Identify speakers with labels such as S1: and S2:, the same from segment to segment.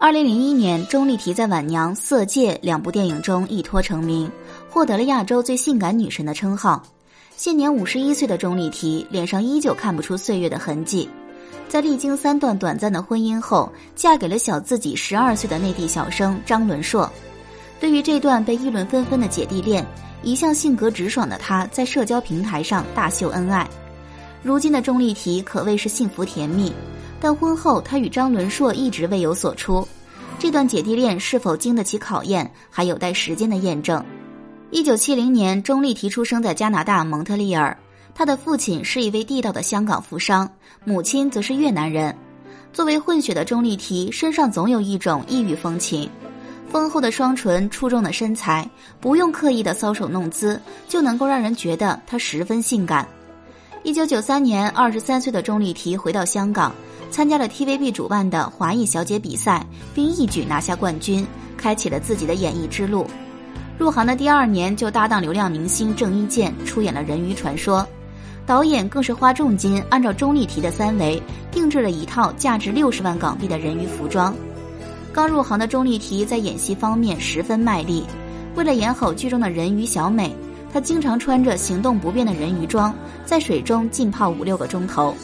S1: 二零零一年，钟丽缇在《晚娘》《色戒》两部电影中一脱成名，获得了亚洲最性感女神的称号。现年五十一岁的钟丽缇，脸上依旧看不出岁月的痕迹。在历经三段短暂的婚姻后，嫁给了小自己十二岁的内地小生张伦硕。对于这段被议论纷纷的姐弟恋，一向性格直爽的她在社交平台上大秀恩爱。如今的钟丽缇可谓是幸福甜蜜。但婚后，她与张伦硕一直未有所出，这段姐弟恋是否经得起考验，还有待时间的验证。一九七零年，钟丽缇出生在加拿大蒙特利尔，她的父亲是一位地道的香港富商，母亲则是越南人。作为混血的钟丽缇，身上总有一种异域风情，丰厚的双唇、出众的身材，不用刻意的搔首弄姿，就能够让人觉得她十分性感。一九九三年，二十三岁的钟丽缇回到香港。参加了 TVB 主办的华裔小姐比赛，并一举拿下冠军，开启了自己的演艺之路。入行的第二年就搭档流量明星郑伊健出演了《人鱼传说》，导演更是花重金按照钟丽缇的三围定制了一套价值六十万港币的人鱼服装。刚入行的钟丽缇在演戏方面十分卖力，为了演好剧中的人鱼小美。他经常穿着行动不便的人鱼装，在水中浸泡五六个钟头。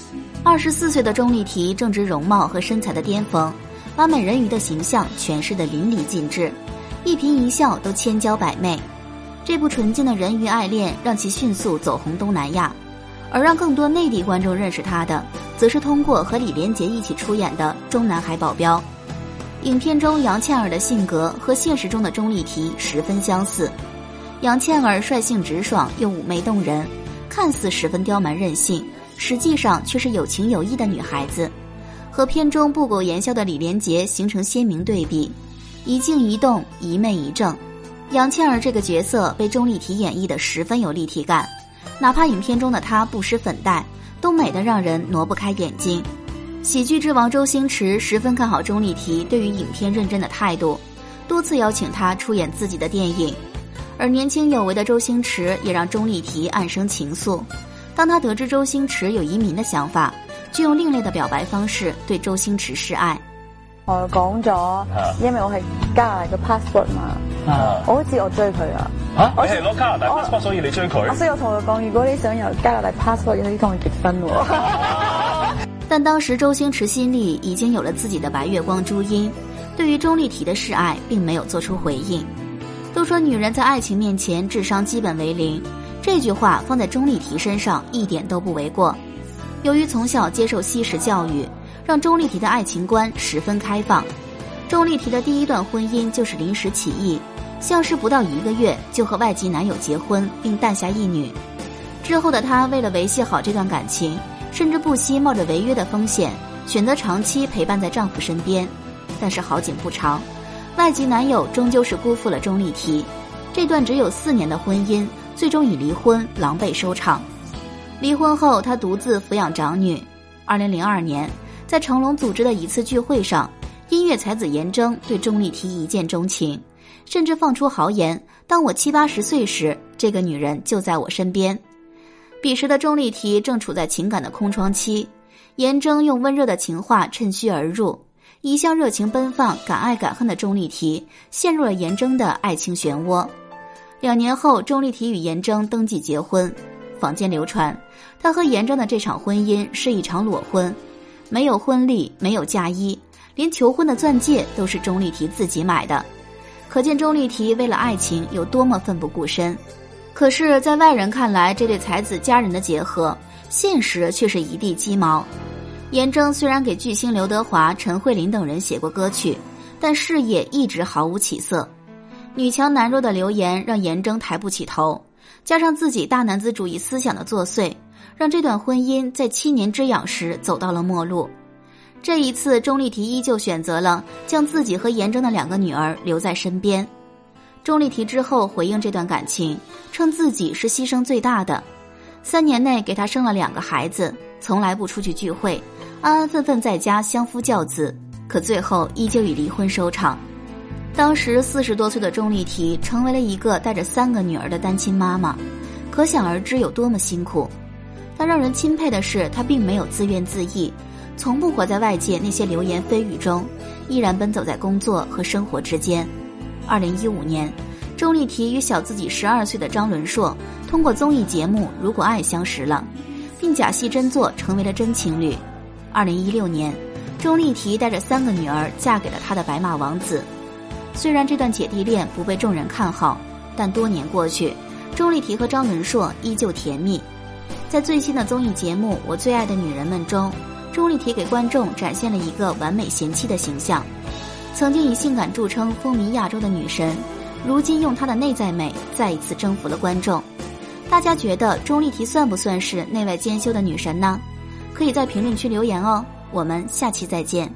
S1: 二十四岁的钟丽缇正值容貌和身材的巅峰，把美人鱼的形象诠释得淋漓尽致，一颦一笑都千娇百媚。这部纯净的人鱼爱恋让其迅速走红东南亚，而让更多内地观众认识她的，则是通过和李连杰一起出演的《中南海保镖》。影片中杨倩儿的性格和现实中的钟丽缇十分相似。杨倩儿率性直爽又妩媚动人，看似十分刁蛮任性，实际上却是有情有义的女孩子，和片中不苟言笑的李连杰形成鲜明对比，一静一动，一媚一正。杨倩儿这个角色被钟丽缇演绎的十分有立体感，哪怕影片中的她不施粉黛，都美的让人挪不开眼睛。喜剧之王周星驰十分看好钟丽缇对于影片认真的态度，多次邀请她出演自己的电影。而年轻有为的周星驰也让钟丽缇暗生情愫，当他得知周星驰有移民的想法，就用另类的表白方式对周星驰示爱。
S2: 我讲咗，因为我系加拿大嘅 passport 嘛，我好似我追佢啊。
S3: 啊，我系 passport，所以你追佢。
S2: 所以我同佢讲，如果你想有加拿大 passport，你可以同我结婚。
S1: 但当时周星驰心里已经有了自己的白月光朱茵，对于钟丽缇的示爱并没有做出回应。都说女人在爱情面前智商基本为零，这句话放在钟丽缇身上一点都不为过。由于从小接受西式教育，让钟丽缇的爱情观十分开放。钟丽缇的第一段婚姻就是临时起意，相识不到一个月就和外籍男友结婚并诞下一女。之后的她为了维系好这段感情，甚至不惜冒着违约的风险，选择长期陪伴在丈夫身边。但是好景不长。外籍男友终究是辜负了钟丽缇，这段只有四年的婚姻最终以离婚狼狈收场。离婚后，她独自抚养长女。二零零二年，在成龙组织的一次聚会上，音乐才子严铮对钟丽缇一见钟情，甚至放出豪言：“当我七八十岁时，这个女人就在我身边。”彼时的钟丽缇正处在情感的空窗期，严铮用温热的情话趁虚而入。一向热情奔放、敢爱敢恨的钟丽缇陷入了严铮的爱情漩涡。两年后，钟丽缇与严铮登记结婚。坊间流传，她和严铮的这场婚姻是一场裸婚，没有婚礼，没有嫁衣，连求婚的钻戒都是钟丽缇自己买的。可见钟丽缇为了爱情有多么奋不顾身。可是，在外人看来，这对才子佳人的结合，现实却是一地鸡毛。严铮虽然给巨星刘德华、陈慧琳等人写过歌曲，但事业一直毫无起色。女强男弱的流言让严铮抬不起头，加上自己大男子主义思想的作祟，让这段婚姻在七年之痒时走到了末路。这一次，钟丽缇依旧选择了将自己和严铮的两个女儿留在身边。钟丽缇之后回应这段感情，称自己是牺牲最大的，三年内给他生了两个孩子，从来不出去聚会。安安分分在家相夫教子，可最后依旧以离婚收场。当时四十多岁的钟丽缇成为了一个带着三个女儿的单亲妈妈，可想而知有多么辛苦。但让人钦佩的是，她并没有自怨自艾，从不活在外界那些流言蜚语中，依然奔走在工作和生活之间。二零一五年，钟丽缇与小自己十二岁的张伦硕通过综艺节目《如果爱》相识了，并假戏真做成为了真情侣。二零一六年，钟丽缇带着三个女儿嫁给了她的白马王子。虽然这段姐弟恋不被众人看好，但多年过去，钟丽缇和张伦硕依旧甜蜜。在最新的综艺节目《我最爱的女人们》中，钟丽缇给观众展现了一个完美贤妻的形象。曾经以性感著称、风靡亚洲的女神，如今用她的内在美再一次征服了观众。大家觉得钟丽缇算不算是内外兼修的女神呢？可以在评论区留言哦，我们下期再见。